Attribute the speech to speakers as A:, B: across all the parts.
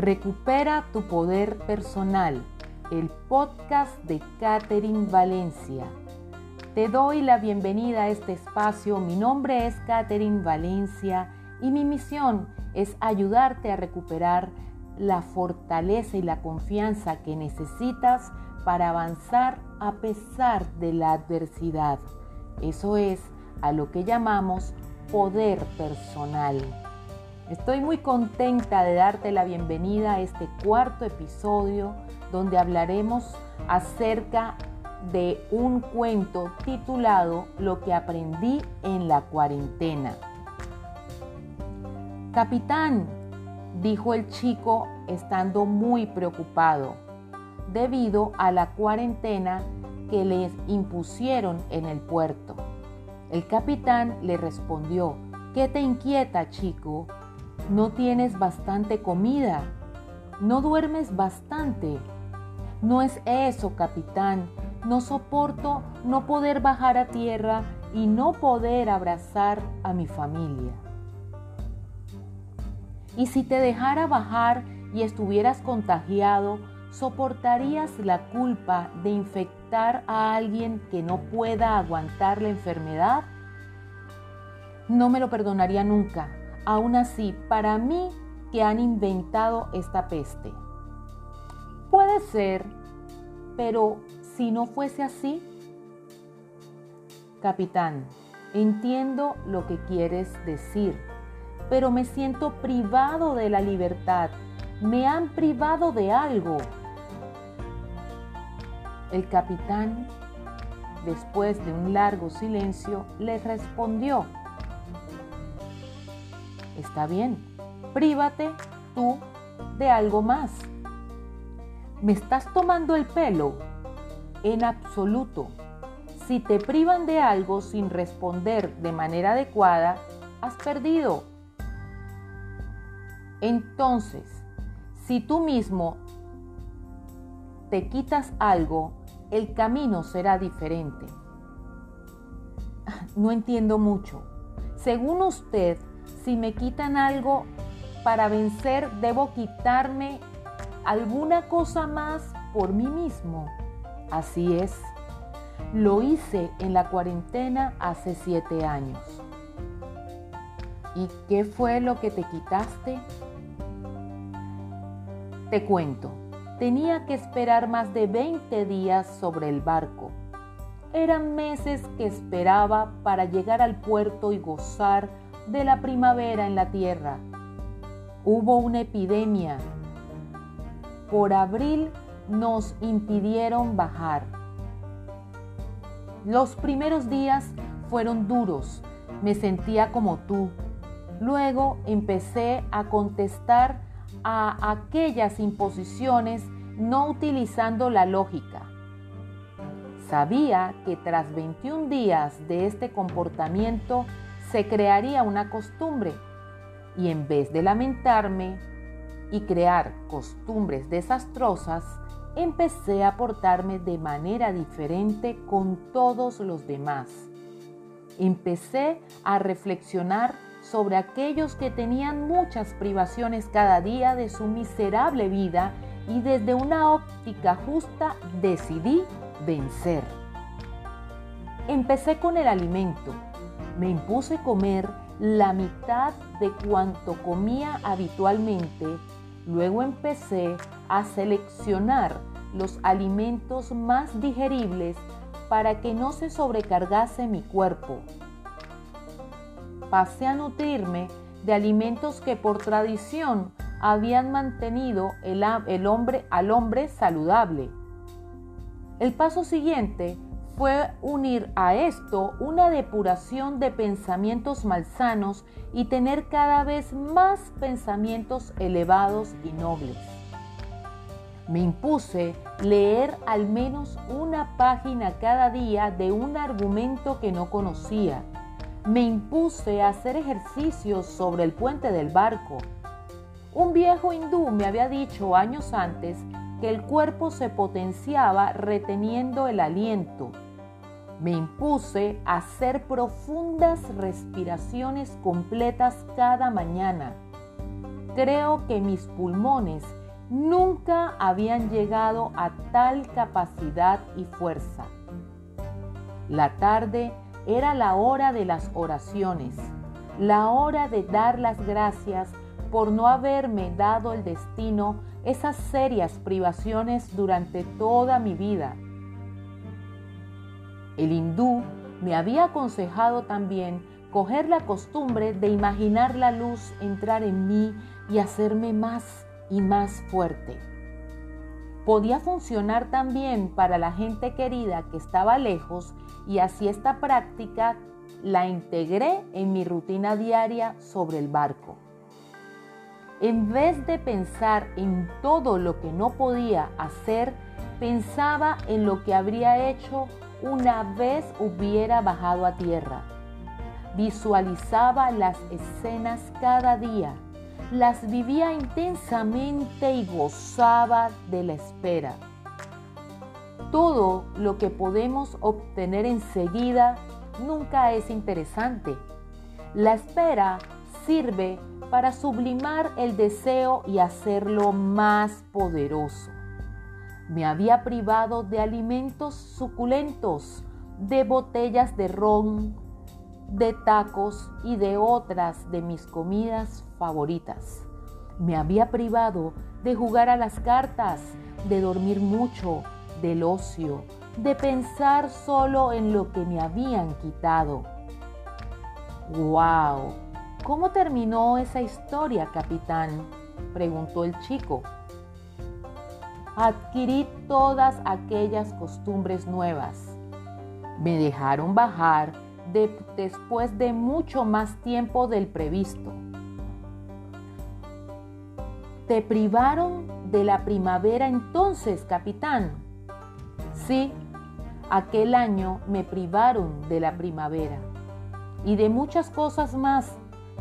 A: Recupera tu poder personal, el podcast de Catherine Valencia. Te doy la bienvenida a este espacio. Mi nombre es Catherine Valencia y mi misión es ayudarte a recuperar la fortaleza y la confianza que necesitas para avanzar a pesar de la adversidad. Eso es a lo que llamamos poder personal. Estoy muy contenta de darte la bienvenida a este cuarto episodio donde hablaremos acerca de un cuento titulado Lo que aprendí en la cuarentena. Capitán, dijo el chico estando muy preocupado debido a la cuarentena que les impusieron en el puerto. El capitán le respondió, ¿qué te inquieta, chico? ¿No tienes bastante comida? ¿No duermes bastante? No es eso, capitán. No soporto no poder bajar a tierra y no poder abrazar a mi familia. Y si te dejara bajar y estuvieras contagiado, ¿soportarías la culpa de infectar a alguien que no pueda aguantar la enfermedad? No me lo perdonaría nunca. Aún así, para mí que han inventado esta peste. Puede ser, pero si no fuese así, capitán, entiendo lo que quieres decir pero me siento privado de la libertad. Me han privado de algo. El capitán, después de un largo silencio, le respondió, Está bien, prívate tú de algo más. ¿Me estás tomando el pelo? En absoluto. Si te privan de algo sin responder de manera adecuada, has perdido. Entonces, si tú mismo te quitas algo, el camino será diferente. No entiendo mucho. Según usted, si me quitan algo para vencer, debo quitarme alguna cosa más por mí mismo. Así es. Lo hice en la cuarentena hace siete años. ¿Y qué fue lo que te quitaste? Te cuento, tenía que esperar más de 20 días sobre el barco. Eran meses que esperaba para llegar al puerto y gozar de la primavera en la tierra. Hubo una epidemia. Por abril nos impidieron bajar. Los primeros días fueron duros. Me sentía como tú. Luego empecé a contestar a aquellas imposiciones no utilizando la lógica. Sabía que tras 21 días de este comportamiento se crearía una costumbre y en vez de lamentarme y crear costumbres desastrosas, empecé a portarme de manera diferente con todos los demás. Empecé a reflexionar sobre aquellos que tenían muchas privaciones cada día de su miserable vida y desde una óptica justa decidí vencer. Empecé con el alimento. Me impuse comer la mitad de cuanto comía habitualmente. Luego empecé a seleccionar los alimentos más digeribles para que no se sobrecargase mi cuerpo pasé a nutrirme de alimentos que por tradición habían mantenido el, el hombre, al hombre saludable. El paso siguiente fue unir a esto una depuración de pensamientos malsanos y tener cada vez más pensamientos elevados y nobles. Me impuse leer al menos una página cada día de un argumento que no conocía me impuse hacer ejercicios sobre el puente del barco. Un viejo hindú me había dicho años antes que el cuerpo se potenciaba reteniendo el aliento. Me impuse a hacer profundas respiraciones completas cada mañana. Creo que mis pulmones nunca habían llegado a tal capacidad y fuerza. La tarde era la hora de las oraciones, la hora de dar las gracias por no haberme dado el destino esas serias privaciones durante toda mi vida. El hindú me había aconsejado también coger la costumbre de imaginar la luz entrar en mí y hacerme más y más fuerte. Podía funcionar también para la gente querida que estaba lejos y así esta práctica la integré en mi rutina diaria sobre el barco. En vez de pensar en todo lo que no podía hacer, pensaba en lo que habría hecho una vez hubiera bajado a tierra. Visualizaba las escenas cada día, las vivía intensamente y gozaba de la espera. Todo lo que podemos obtener enseguida nunca es interesante. La espera sirve para sublimar el deseo y hacerlo más poderoso. Me había privado de alimentos suculentos, de botellas de ron, de tacos y de otras de mis comidas favoritas. Me había privado de jugar a las cartas, de dormir mucho, del ocio, de pensar solo en lo que me habían quitado. ¡Wow! ¿Cómo terminó esa historia, capitán? preguntó el chico. Adquirí todas aquellas costumbres nuevas. Me dejaron bajar después de mucho más tiempo del previsto. ¿Te privaron de la primavera entonces, capitán? Sí, aquel año me privaron de la primavera y de muchas cosas más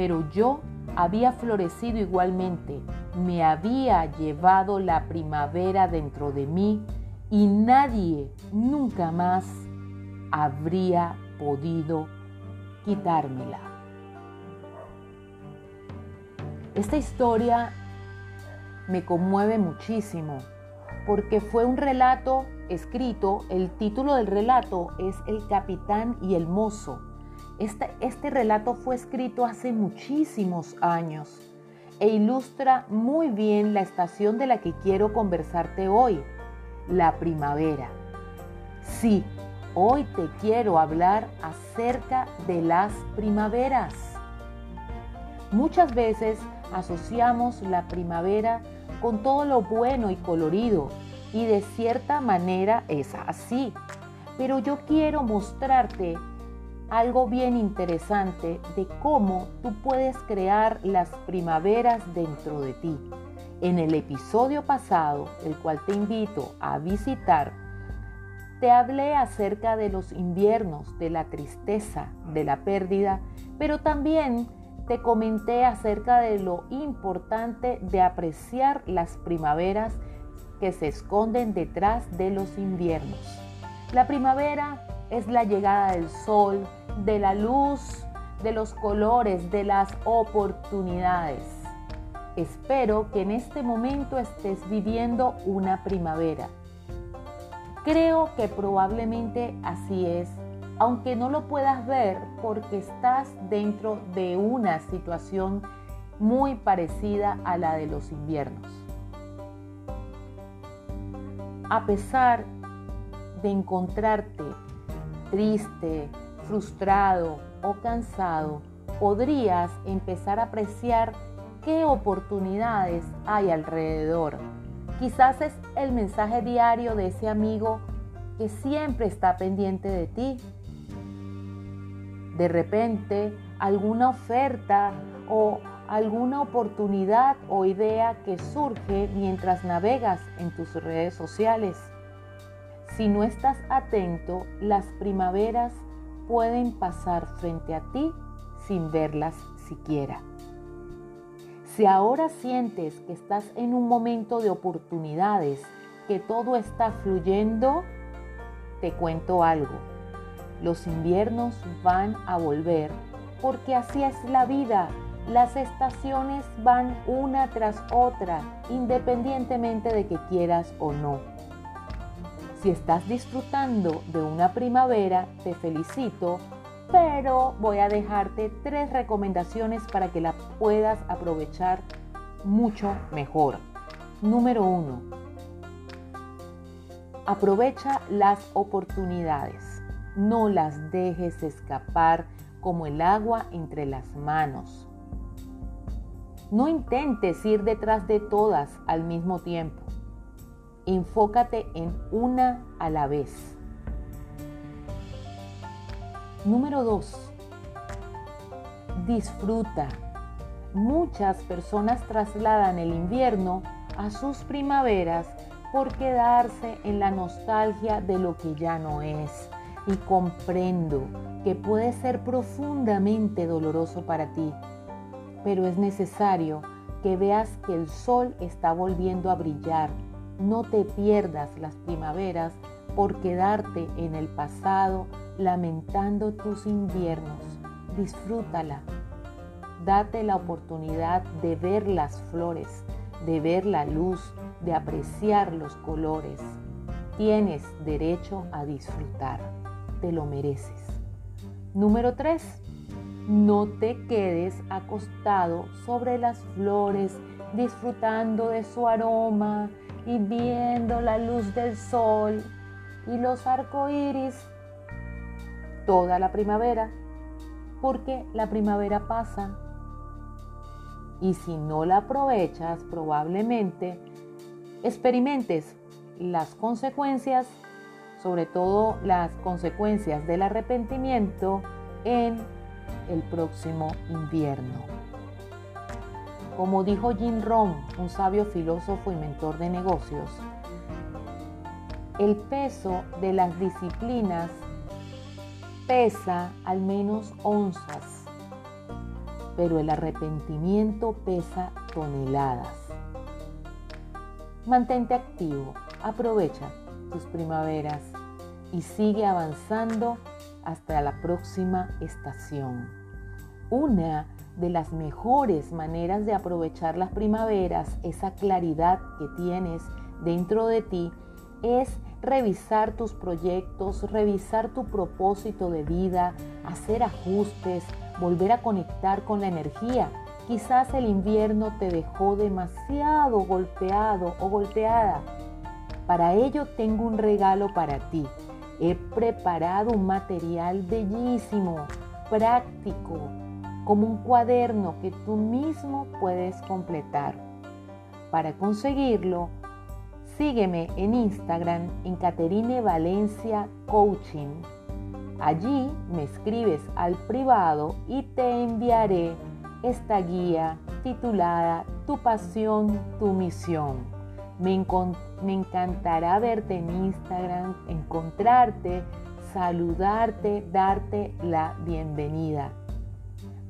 A: pero yo había florecido igualmente, me había llevado la primavera dentro de mí y nadie nunca más habría podido quitármela. Esta historia me conmueve muchísimo porque fue un relato escrito, el título del relato es El capitán y el mozo este, este, relato fue escrito hace muchísimos años e ilustra muy bien la estación de la que quiero conversarte hoy, la primavera. Sí, hoy te quiero hablar acerca de las primaveras. Muchas veces asociamos la primavera con todo lo bueno y colorido y de cierta manera es así. Pero yo quiero mostrarte algo bien interesante de cómo tú puedes crear las primaveras dentro de ti. En el episodio pasado, el cual te invito a visitar, te hablé acerca de los inviernos, de la tristeza, de la pérdida, pero también te comenté acerca de lo importante de apreciar las primaveras que se esconden detrás de los inviernos. La primavera es la llegada del sol, de la luz, de los colores, de las oportunidades. Espero que en este momento estés viviendo una primavera. Creo que probablemente así es, aunque no lo puedas ver porque estás dentro de una situación muy parecida a la de los inviernos. A pesar de encontrarte triste, frustrado o cansado, podrías empezar a apreciar qué oportunidades hay alrededor. Quizás es el mensaje diario de ese amigo que siempre está pendiente de ti. De repente, alguna oferta o alguna oportunidad o idea que surge mientras navegas en tus redes sociales. Si no estás atento, las primaveras pueden pasar frente a ti sin verlas siquiera. Si ahora sientes que estás en un momento de oportunidades, que todo está fluyendo, te cuento algo. Los inviernos van a volver porque así es la vida Las estaciones van una tras otra, independientemente de que quieras o no. Si estás disfrutando de una primavera, te felicito, pero voy a dejarte tres recomendaciones para que la puedas aprovechar mucho mejor. Número uno, aprovecha las oportunidades. No las dejes escapar como el agua entre las manos. No intentes ir detrás de todas al mismo tiempo. Enfócate en una a la vez. Número 2. Disfruta. Muchas personas trasladan el invierno a sus primaveras por quedarse en la nostalgia de lo que ya no es. Y comprendo que puede ser profundamente doloroso para ti, pero es necesario que veas que el sol está volviendo a brillar. No te pierdas las primaveras por quedarte en el pasado lamentando tus inviernos. Disfrútala. Date la oportunidad de ver las flores, de ver la luz, de apreciar los colores. Tienes derecho a disfrutar. Te lo mereces. Número 3. No te quedes acostado sobre las flores disfrutando de su aroma y viendo la luz del sol y los arcoíris toda la primavera, porque la primavera pasa. Y si no la aprovechas, probablemente experimentes las consecuencias sobre todo las consecuencias del arrepentimiento en el próximo invierno. Como dijo Jim Rohn, un sabio filósofo y mentor de negocios, el peso de las disciplinas pesa al menos onzas, pero el arrepentimiento pesa toneladas. Mantente activo, aprovecha tus primaveras y sigue avanzando hasta la próxima estación. Una de las mejores maneras de aprovechar las primaveras, esa claridad que tienes dentro de ti, es revisar tus proyectos, revisar tu propósito de vida, hacer ajustes, volver a conectar con la energía. Quizás el invierno te dejó demasiado golpeado o golpeada para ello tengo un regalo para ti. He preparado un material bellísimo, práctico, como un cuaderno que tú mismo puedes completar. Para conseguirlo, sígueme en Instagram en Caterine Valencia Coaching. Allí me escribes al privado y te enviaré esta guía titulada Tu pasión, tu misión. Me, encantará verte en Instagram, encontrarte, saludarte, darte la bienvenida.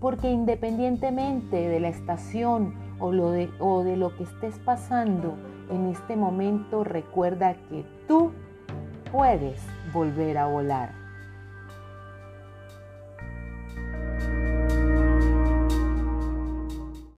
A: Porque independientemente de la estación o, de, o de lo que estés pasando en este momento, recuerda que tú puedes volver a volar.